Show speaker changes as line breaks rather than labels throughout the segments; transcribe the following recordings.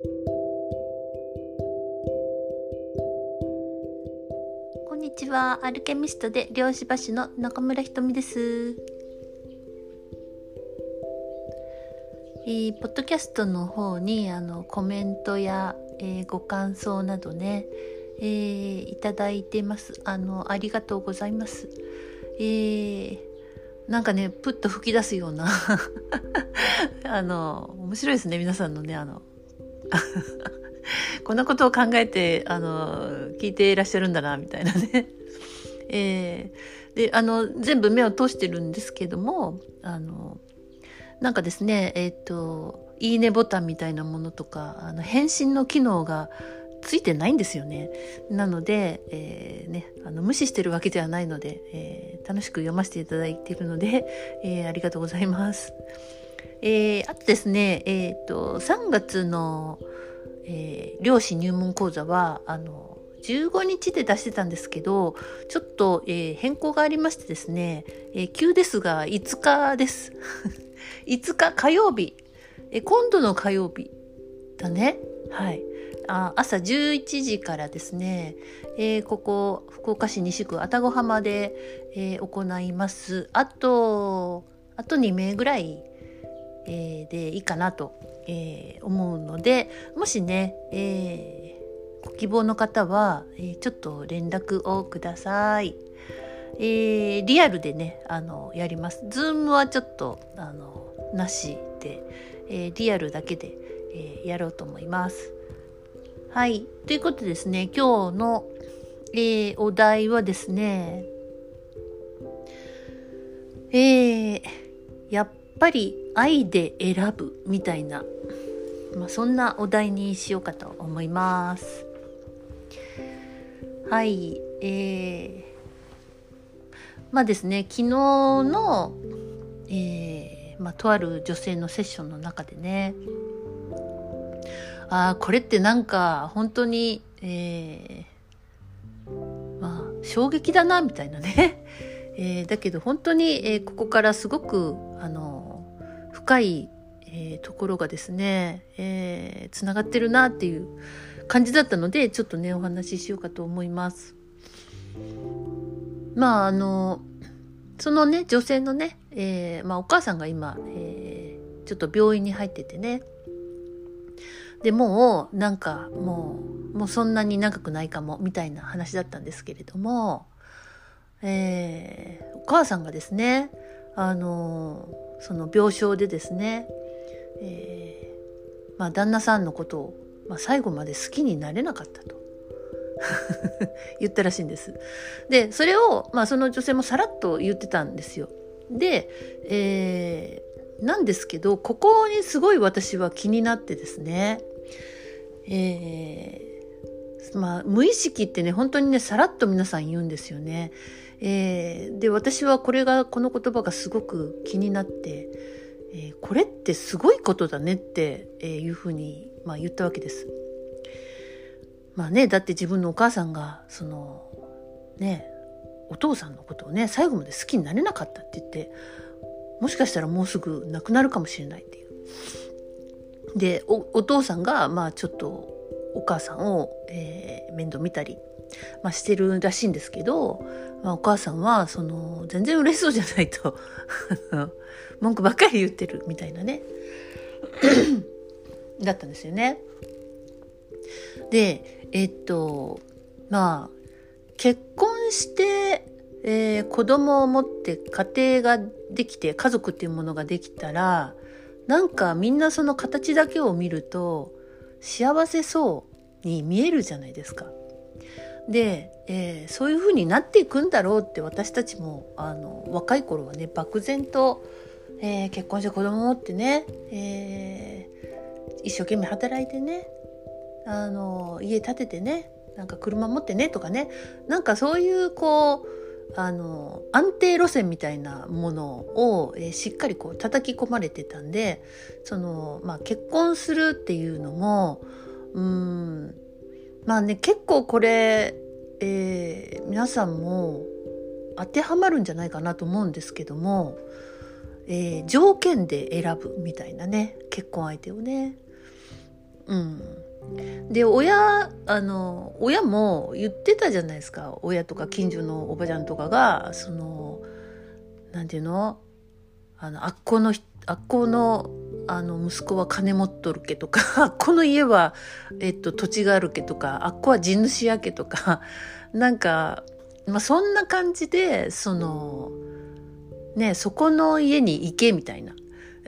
こんにちは。アルケミストで漁師橋の中村ひとみです。えー、ポッドキャストの方にあのコメントや、えー、ご感想などね、えー、いただいてます。あのありがとうございます、えー、なんかねプッと吹き出すような。あの面白いですね皆さんのねあの こんなことを考えてあの聞いていらっしゃるんだなみたいなね。えー、であの全部目を通してるんですけどもあのなんかですね、えっ、ー、と、いいねボタンみたいなものとか、あの返信の機能がついてないんですよね。なので、えー、ね、あの無視してるわけではないので、えー、楽しく読ませていただいているので、えー、ありがとうございます。えー、あとですね、えっ、と、3月の、えー、漁師入門講座は、あの、15日で出してたんですけど、ちょっと、えー、変更がありましてですね、えー、急ですが5日です。5日火曜日、え今度の火曜日だね。はい。あ朝11時からですね、えー、ここ福岡市西区愛宕浜で、えー、行います。あと、あと2名ぐらい、えー、でいいかなと、え思うので、もしね、えーご希望の方は、えちょっと連絡をください。えリアルでね、あの、やります。ズームはちょっと、あの、なしで、えー、リアルだけで、えー、やろうと思います。はい。ということでですね、今日の、えー、お題はですね、えー、やっぱり愛で選ぶみたいな、まあ、そんなお題にしようかと思います。はい。えー、まあですね、昨日の、えーまあ、とある女性のセッションの中でねああこれってなんか本当に、えー、まあ衝撃だなみたいなね、えー、だけど本当に、えー、ここからすごくあの深い、えー、ところがですね、えー、つながってるなっていう感じだったのでちょっとねお話ししようかと思います。まああのそのね女性のねえー、まあ、お母さんが今、えー、ちょっと病院に入っててねでもうなんかもうもうそんなに長くないかもみたいな話だったんですけれども、えー、お母さんがですねあのその病床でですね、えー、まあ、旦那さんのことを、まあ、最後まで好きになれなかったと。言ったらしいんです。で、それを、まあその女性もさらっと言ってたんですよ。で、えー、なんですけど、ここにすごい私は気になってですね、えー、まあ、無意識ってね、本当にね、さらっと皆さん言うんですよね。えー、で、私はこれが、この言葉がすごく気になって、えー、これってすごいことだねっていうふうに、まあ、言ったわけです。まあね、だって自分のお母さんが、その、ね、お父さんのことをね最後まで好きになれなかったって言ってもしかしたらもうすぐ亡くなるかもしれないっていう。でお父さんがまあちょっとお母さんを、えー、面倒見たり、まあ、してるらしいんですけど、まあ、お母さんはその全然嬉しそうじゃないと文句ばっかり言ってるみたいなね だったんですよね。でえっとまあ結婚して、えー、子供を持って家庭ができて家族っていうものができたらなんかみんなその形だけを見ると幸せそうに見えるじゃないですか。で、えー、そういうふうになっていくんだろうって私たちもあの若い頃はね漠然と、えー、結婚して子供を持ってね、えー、一生懸命働いてねあの家建ててねなんか車持ってねとかねなんかそういうこうあの安定路線みたいなものを、えー、しっかりこう叩き込まれてたんでその、まあ、結婚するっていうのもうんまあね結構これ、えー、皆さんも当てはまるんじゃないかなと思うんですけども、えー、条件で選ぶみたいなね結婚相手をね。うん。で親あの親も言ってたじゃないですか。親とか近所のおばちゃんとかがそのなんていうの？あのあっこのあっこのあの息子は金持っとるけとか この家は、えっと、土地があるけとかあっこは地主やけとか なんか、まあ、そんな感じでそのねそこの家に行けみたいな。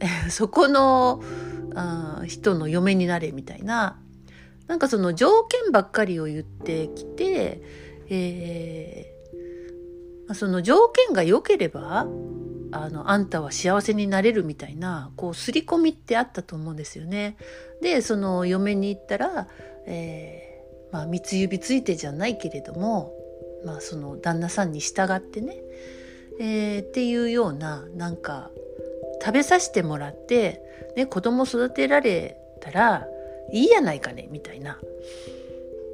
そこのあ人の嫁になれみたいな。なんかその条件ばっかりを言ってきて、えー、その条件が良ければあのあんたは幸せになれるみたいなこう刷り込みってあったと思うんですよね。でその嫁に行ったら、えー、まあ、三つ指ついてじゃないけれども、まあ、その旦那さんに従ってね、えー、っていうようななんか食べさせてもらって、ね、子供育てられたらいいやないかねみたいな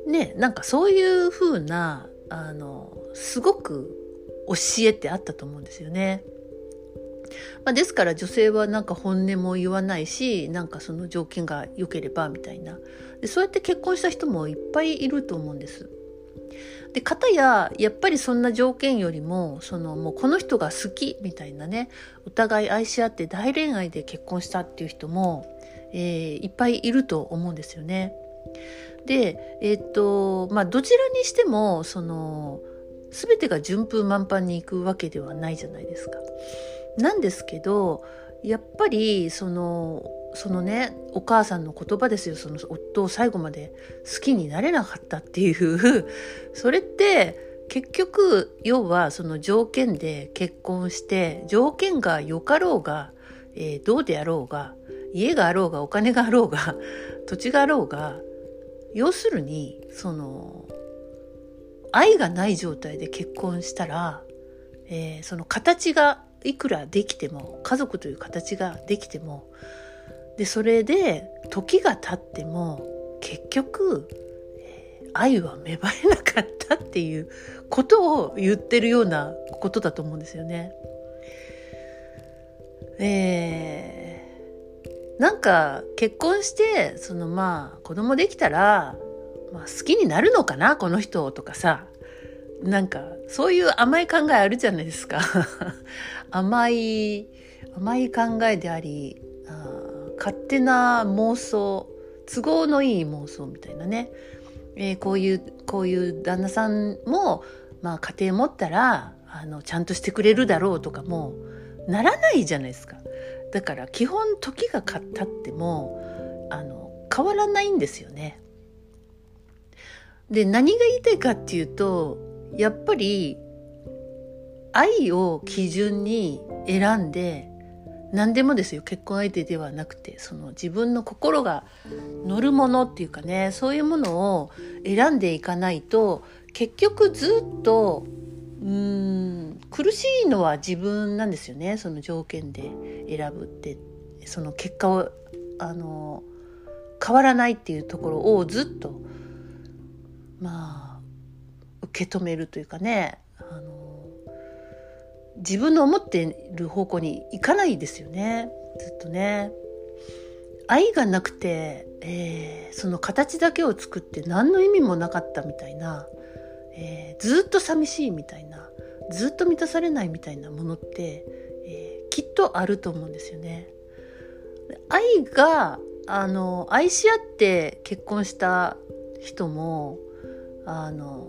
ねなんかそういう風なあのすごく教えってあったと思うんですよね。まあ、ですから女性はなんか本音も言わないしなんかその条件が良ければみたいなでそうやって結婚した人もいっぱいいると思うんです。で片ややっぱりそんな条件よりもそのもうこの人が好きみたいなねお互い愛し合って大恋愛で結婚したっていう人もえー、いっぱいいると思うんですよね。で、えー、っと、まあ、どちらにしても、その、全てが順風満帆にいくわけではないじゃないですか。なんですけど、やっぱり、その、そのね、お母さんの言葉ですよ。その夫を最後まで好きになれなかったっていう、それって、結局、要はその条件で結婚して、条件が良かろうが、えー、どうであろうが、家があろうがお金があろうが 土地があろうが要するにその愛がない状態で結婚したら、えー、その形がいくらできても家族という形ができてもでそれで時が経っても結局、愛は芽生えなかったっていうことを言ってるようなことだと思うんですよね。えーなんか結婚してそのまあ子供できたら、まあ、好きになるのかなこの人とかさなんかそういう甘い考えあるじゃないですか甘い甘い考えでありあ勝手な妄想都合のいい妄想みたいなね、えー、こういうこういう旦那さんも、まあ、家庭持ったらあのちゃんとしてくれるだろうとかもならないじゃないですか。だから基本時が経ってもあの変わらないんですよね。で何が言いたいかっていうとやっぱり愛を基準に選んで何でもですよ。結婚相手ではなくてその自分の心が乗るものっていうかねそういうものを選んでいかないと結局ずっとうん苦しいのは自分なんですよね。その条件で選ぶって。その結果をあの変わらないっていうところをずっとまあ受け止めるというかね。あの自分の思っている方向に行かないですよねずっとね。愛がなくて、えー、その形だけを作って何の意味もなかったみたいなえー、ずっと寂しいみたいなずっと満たされないみたいなものって、えー、きっとあると思うんですよね。愛があの愛し合って結婚した人もあの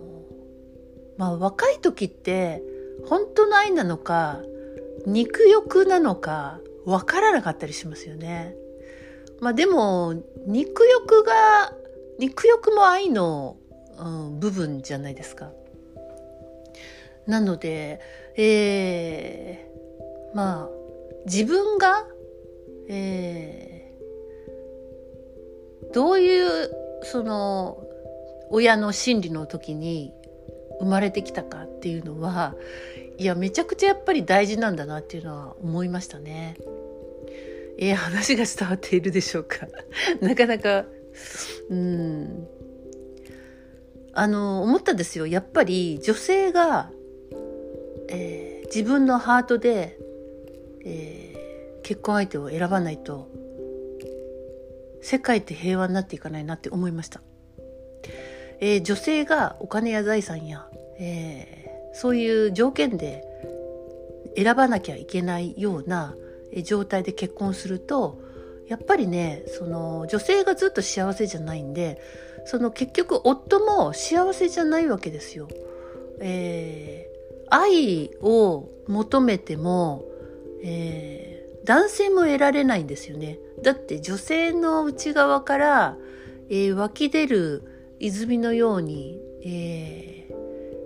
まあ若い時って本当の愛なのか肉欲なのか分からなかったりしますよね。まあでも肉欲が肉欲も愛のうん、部分じゃないですか。なので、えー、まあ自分が、えー、どういうその親の心理の時に生まれてきたかっていうのはいやめちゃくちゃやっぱり大事なんだなっていうのは思いましたね。えー、話が伝わっているでしょうか？なかなかうん。あの思ったんですよ。やっぱり女性が、えー、自分のハートで、えー、結婚相手を選ばないと世界って平和になっていかないなって思いました。えー、女性がお金や財産や、えー、そういう条件で選ばなきゃいけないような状態で結婚するとやっぱりねその女性がずっと幸せじゃないんでその結局夫も幸せじゃないわけですよ。えー、愛を求めても、えー、男性も得られないんですよね。だって女性の内側から、えー、湧き出る泉のように、え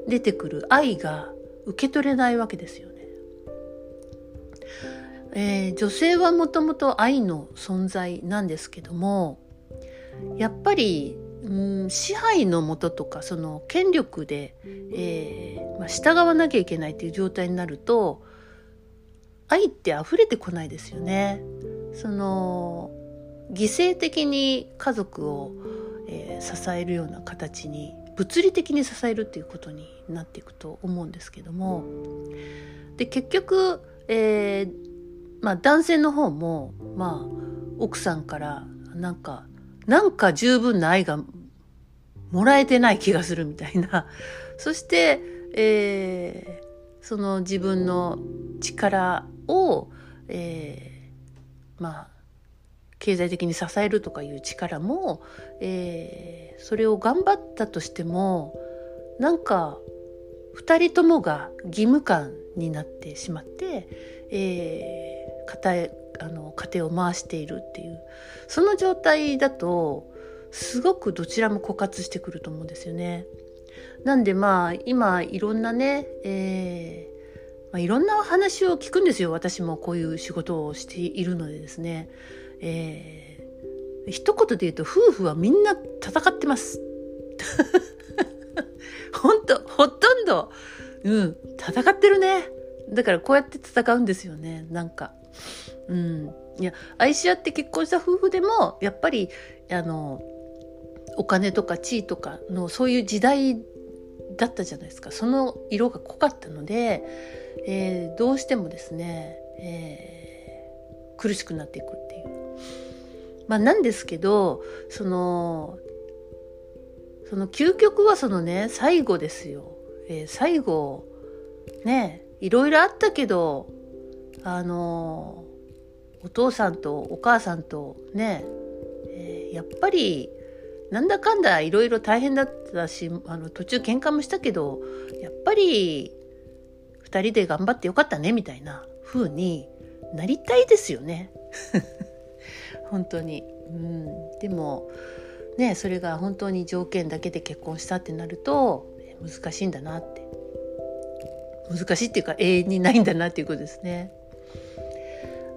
ー、出てくる愛が受け取れないわけですよね。えー、女性はもともと愛の存在なんですけどもやっぱりうん支配のもととかその権力で、えーまあ、従わなきゃいけないっていう状態になると愛って溢れてこないですよね。その犠牲的に家族を、えー、支えるような形に物理的に支えるっていうことになっていくと思うんですけどもで結局、えーまあ、男性の方も、まあ、奥さんからなんかなんか十分な愛がもらえてない気がするみたいな。そして、えー、その自分の力を、えー、まあ、経済的に支えるとかいう力も、えー、それを頑張ったとしても、なんか、二人ともが義務感になってしまって、えー、家庭あの家庭を回しているっていうその状態だとすごくどちらも枯渇してくると思うんですよね。なんでまあ今いろんなね、えーまあ、いろんな話を聞くんですよ私もこういう仕事をしているのでですね。えー、一言で言うと夫婦はみんな戦ってます。本当ほとんど、うん、戦ってるね。だからこうやって戦うんですよね、なんか。うん。いや、愛し合って結婚した夫婦でも、やっぱり、あの、お金とか地位とかのそういう時代だったじゃないですか。その色が濃かったので、えー、どうしてもですね、えー、苦しくなっていくっていう。まあなんですけど、その、その究極はそのね、最後ですよ。えー、最後、ね、いろいろあったけど、あのお父さんとお母さんとね、えー、やっぱりなんだかんだいろいろ大変だったしあの途中喧嘩もしたけどやっぱり2人で頑張ってよかったねみたいな風になりたいですよね本当に。うん、でもねそれが本当に条件だけで結婚したってなると難しいんだなって難しいっていうか永遠にないんだなっていうことですね。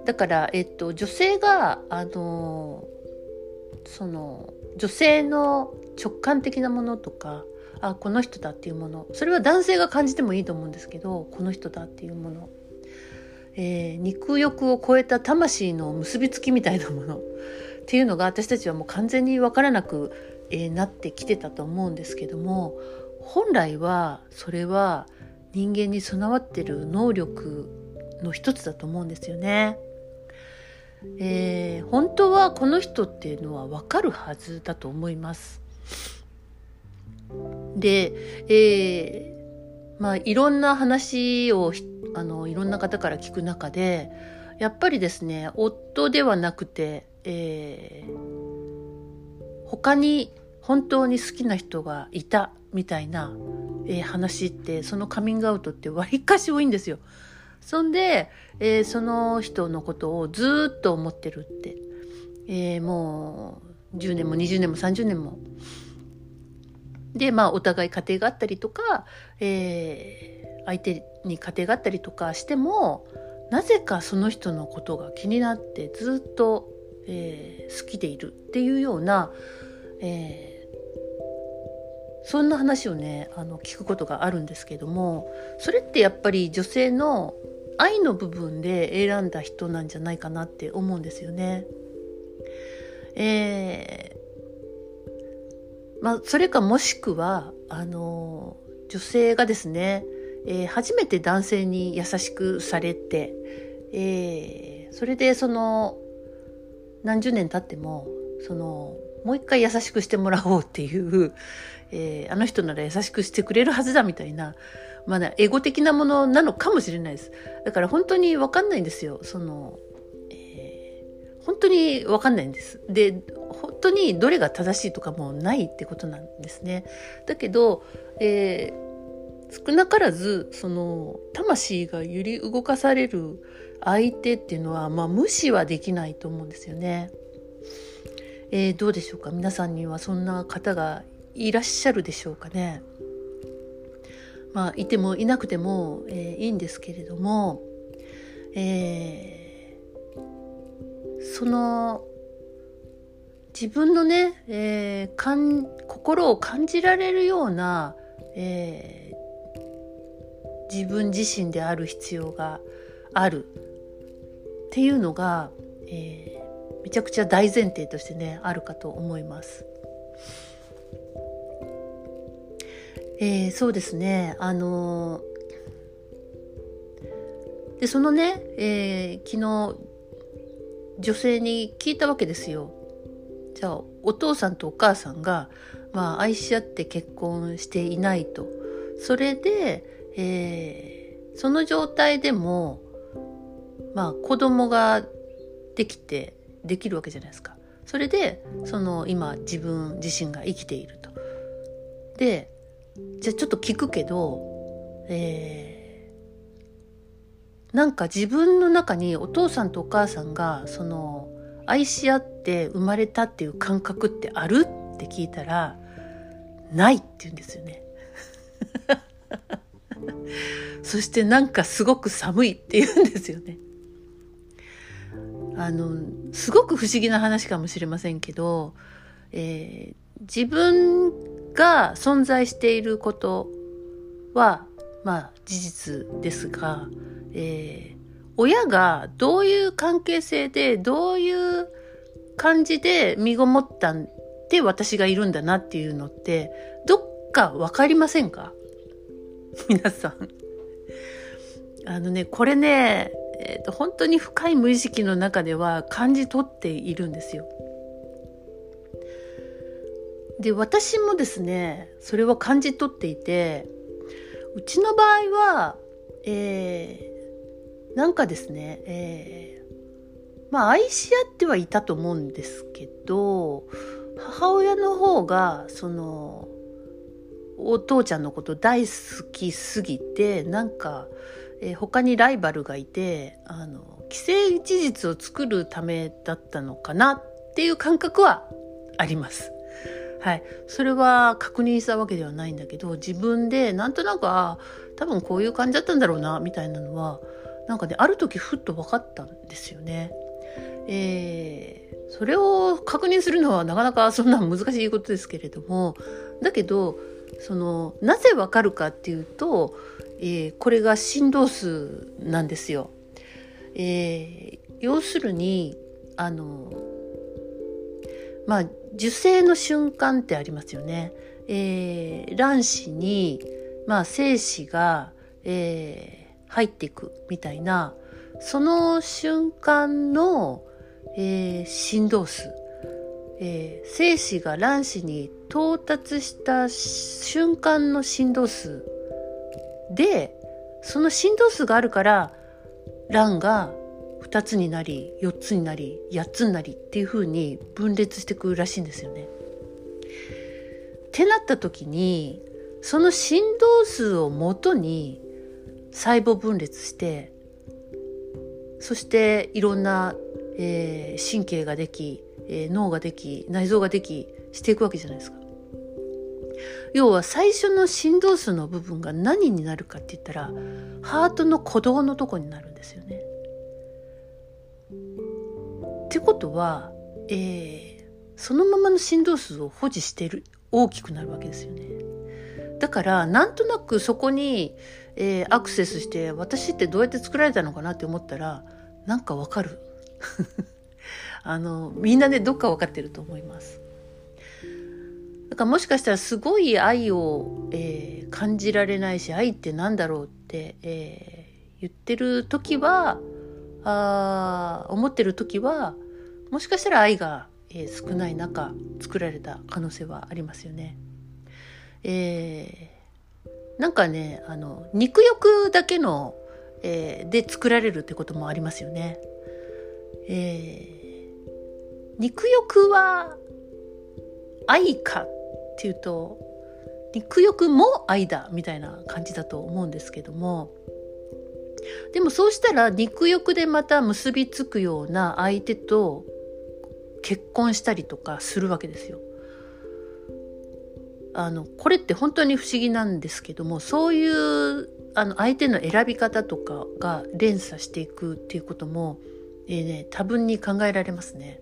だから、えっと、女性が、あの、その、女性の直感的なものとか、あ、この人だっていうもの、それは男性が感じてもいいと思うんですけど、この人だっていうもの。えー、肉欲を超えた魂の結びつきみたいなものっていうのが私たちはもう完全に分からなく、えー、なってきてたと思うんですけども本来はそれは人間に備わってる能力の一つだと思うんですよね。えー、本当はこの人っていうのは分かるはずだと思います。で、えー、まあいろんな話をあのいろんな方から聞く中でやっぱりですね夫ではなくて、えー、他に本当に好きな人がいたみたいな、えー、話ってそのカミングアウトってわりかし多いんですよ。そんで、えー、その人のことをずっと思ってるって、えー、もう10年も20年も30年も。で、まあ、お互い家庭があったりとか、えー、相手に家庭があったりとかしても、なぜかその人のことが気になってずっと、えー、好きでいるっていうような、えーそんな話をねあの聞くことがあるんですけどもそれってやっぱり女性の愛の部分で選んだ人なんじゃないかなって思うんですよね。えー、まあそれかもしくはあの女性がですね、えー、初めて男性に優しくされて、えー、それでその何十年経ってもそのもう一回優しくしてもらおうっていう、えー、あの人なら優しくしてくれるはずだみたいな、まだエゴ的なものなのかもしれないです。だから本当にわかんないんですよ。その、えー、本当にわかんないんです。で、本当にどれが正しいとかもないってことなんですね。だけど、えー、少なからず、その、魂が揺り動かされる相手っていうのは、まあ、無視はできないと思うんですよね。えー、どうでしょうか？皆さんにはそんな方がいらっしゃるでしょうかね？まあ、いてもいなくても、えー、いいんですけれども、えー、その自分のね、えー、心を感じられるような、えー、自分自身である必要があるっていうのが、えー、めちゃくちゃ大前提としてねあるかと思います。えー、そうですねあのー、でそのね、えー、昨日女性に聞いたわけですよ。じゃあお父さんとお母さんが、まあ、愛し合って結婚していないと。それで、えー、その状態でもまあ子供ができてできるわけじゃないですか。それでその今自分自身が生きていると。でじゃあちょっと聞くけど、えー、なんか自分の中にお父さんとお母さんがその愛し合って生まれたっていう感覚ってある？って聞いたらないって言うんですよね。そしてなんかすごく寒いって言うんですよね。あのすごく不思議な話かもしれませんけど、えー、自分が存在していることはまあ事実ですが、えー、親がどういう関係性でどういう感じで身ごもったんで私がいるんだなっていうのってどっかわかりませんか？皆さん。あのね、これね、えーと、本当に深い無意識の中では感じ取っているんですよ。で私もですねそれは感じ取っていてうちの場合は、えー、なんかですね、えー、まあ愛し合ってはいたと思うんですけど母親の方がそのお父ちゃんのこと大好きすぎてなんかえー、他にライバルがいてあの既成事実を作るためだったのかなっていう感覚はあります。はい、それは確認したわけではないんだけど自分でなんとなくあ多分こういう感じだったんだろうなみたいなのはなんかねある時ふっと分かったんですよね。えー、それを確認するのはなかなかそんな難しいことですけれどもだけどそのなぜわかるかっていうとえー、これが振動数なんですよ。えー、要するにあのまあ受精の瞬間ってありますよね。えー、卵子に、まあ、精子が、えー、入っていくみたいなその瞬間の、えー、振動数、えー、精子が卵子に到達した瞬間の振動数でその振動数があるから欄が2つになり4つになり8つになりっていう風に分裂してくるらしいんですよね。ってなった時にその振動数をもとに細胞分裂してそしていろんな、えー、神経ができ、えー、脳ができ内臓ができしていくわけじゃないですか。要は最初の振動数の部分が何になるかって言ったらハートの鼓動のとこになるんですよね。ってことは、えー、そのままの振動数を保持してる大きくなるわけですよね。だからなんとなくそこに、えー、アクセスして私ってどうやって作られたのかなって思ったらなんかわかる。あのみんなねどっか分かってると思います。だからもしかしたらすごい愛を、えー、感じられないし愛ってなんだろうって、えー、言ってる時はあ思ってる時はもしかしたら愛が、ええー、少ない中作られた可能性はありますよね。えー、なんかねあの肉欲だけの、えー、で作られるってこともありますよね。えー、肉欲は愛かっていうと肉欲も愛だみたいな感じだと思うんですけどもでもそうしたら肉欲でまた結びつくような相手と結婚したりとかするわけですよ。あのこれって本当に不思議なんですけどもそういうあの相手の選び方とかが連鎖していくっていうことも、えーね、多分に考えられますね。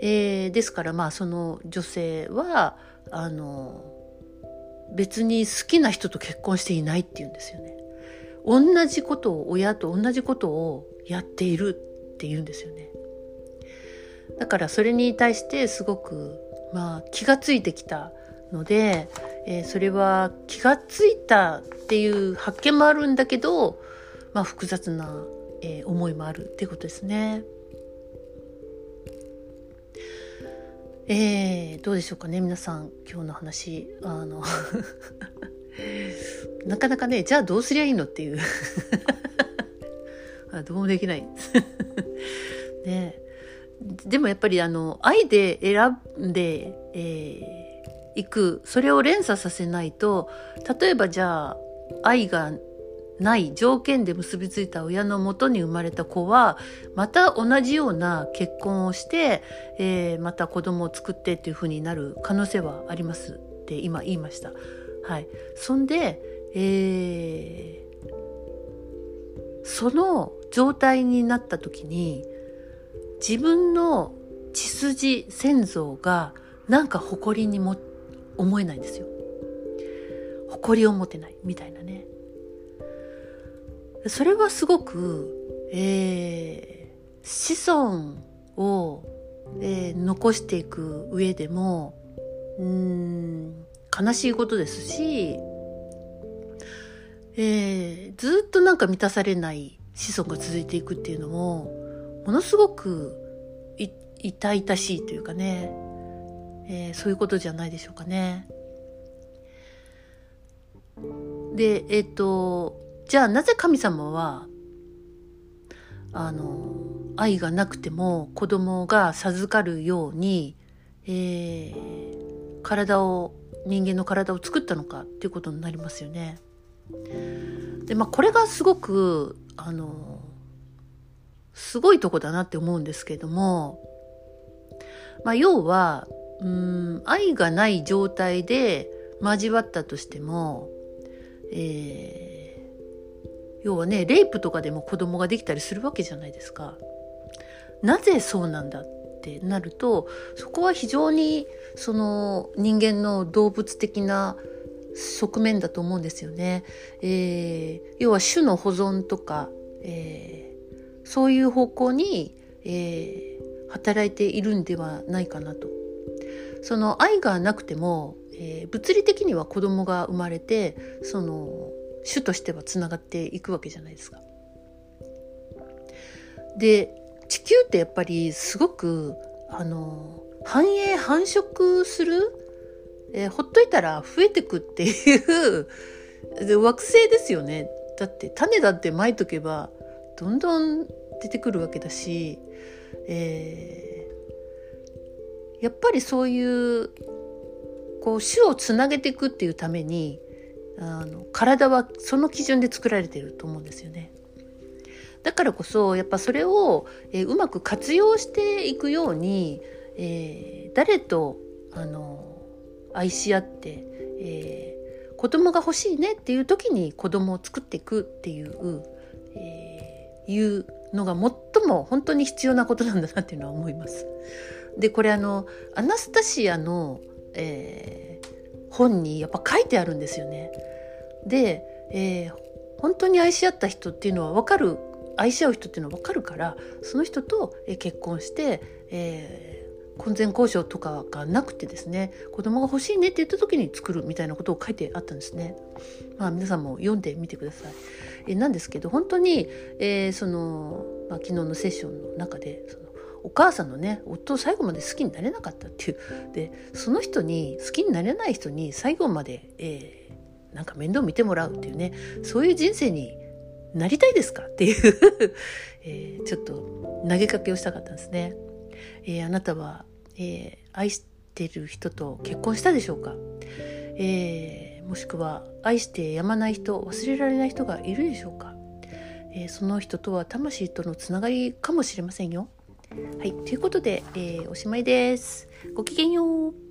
えー、ですからまあその女性はあの別に好きな人と結婚していないっていうんですよね。同じことを親と同じことをやっているっていうんですよね。だからそれに対してすごくまあ気がついてきたので、えー、それは気がついたっていう発見もあるんだけど、まあ、複雑な、えー、思いもあるっていうことですね。えー、どうでしょうかね皆さん今日の話。あの なかなかねじゃあどうすりゃいいのっていう。あどうもできない。ね。でもやっぱりあの愛で選んで、えー、いく。それを連鎖させないと例えばじゃあ愛がない条件で結びついた親のもとに生まれた子はまた同じような結婚をして、えー、また子供を作ってっていうふうになる可能性はありますって今言いました。はい、そんで、えー、その状態になった時に自分の血筋先祖がなんか誇りにも思えないんですよ。誇りを持てないみたいなね。それはすごく、えー、子孫を、えー、残していく上でもうん悲しいことですし、えー、ずっとなんか満たされない子孫が続いていくっていうのもものすごく痛々しいというかね、えー、そういうことじゃないでしょうかね。でえっ、ー、とじゃあなぜ神様はあの愛がなくても子供が授かるように、えー、体を人間の体を作ったのかっていうことになりますよね。でまあこれがすごくあのすごいとこだなって思うんですけども、まあ、要はうん愛がない状態で交わったとしても、えー要はねレイプとかでも子供ができたりするわけじゃないですか。なぜそうなんだってなるとそこは非常にその人間の動物的な側面だと思うんですよね。えー、要は種の保存とか、えー、そういう方向に、えー、働いているんではないかなと。その愛がなくても、えー、物理的には子供が生まれてその種としてはつながっていくわけじゃないですか。で地球ってやっぱりすごくあの繁栄繁殖する、えー、ほっといたら増えてくっていう 惑星ですよね。だって種だってまいとけばどんどん出てくるわけだし、えー、やっぱりそういうこう種をつなげていくっていうためにあの体はその基準で作られてると思うんですよね。だからこそやっぱそれを、えー、うまく活用していくように、えー、誰とあの愛し合って、えー、子供が欲しいねっていう時に子供を作っていくっていう、えー、いうのが最も本当に必要なことなんだなっていうのは思います。でこれあのアナスタシアの、えー、本にやっぱ書いてあるんですよね。で、えー、本当に愛し合った人っていうのは分かる愛し合う人っていうのは分かるからその人と結婚して、えー、婚前交渉とかがなくてですね子供が欲しいねって言った時に作るみたいなことを書いてあったんですね。まあ、皆さんも読んでみてください。えー、なんですけど本当に、えー、その、まあ、昨日のセッションの中でそのお母さんのね夫を最後まで好きになれなかったっていう。でその人に好きになれない人に最後まで、えー、なんか面倒見てもらうっていうね。そういう人生になりたいですかっていう。えー、ちょっと投げかけをしたかったんですね。えー、あなたは、えー、愛してる人と結婚したでしょうか、えー、もしくは愛してやまない人忘れられない人がいるでしょうか、え、その人とは魂とのつながりかもしれませんよ。はい、ということで、えー、おしまいです。ごきげんよう。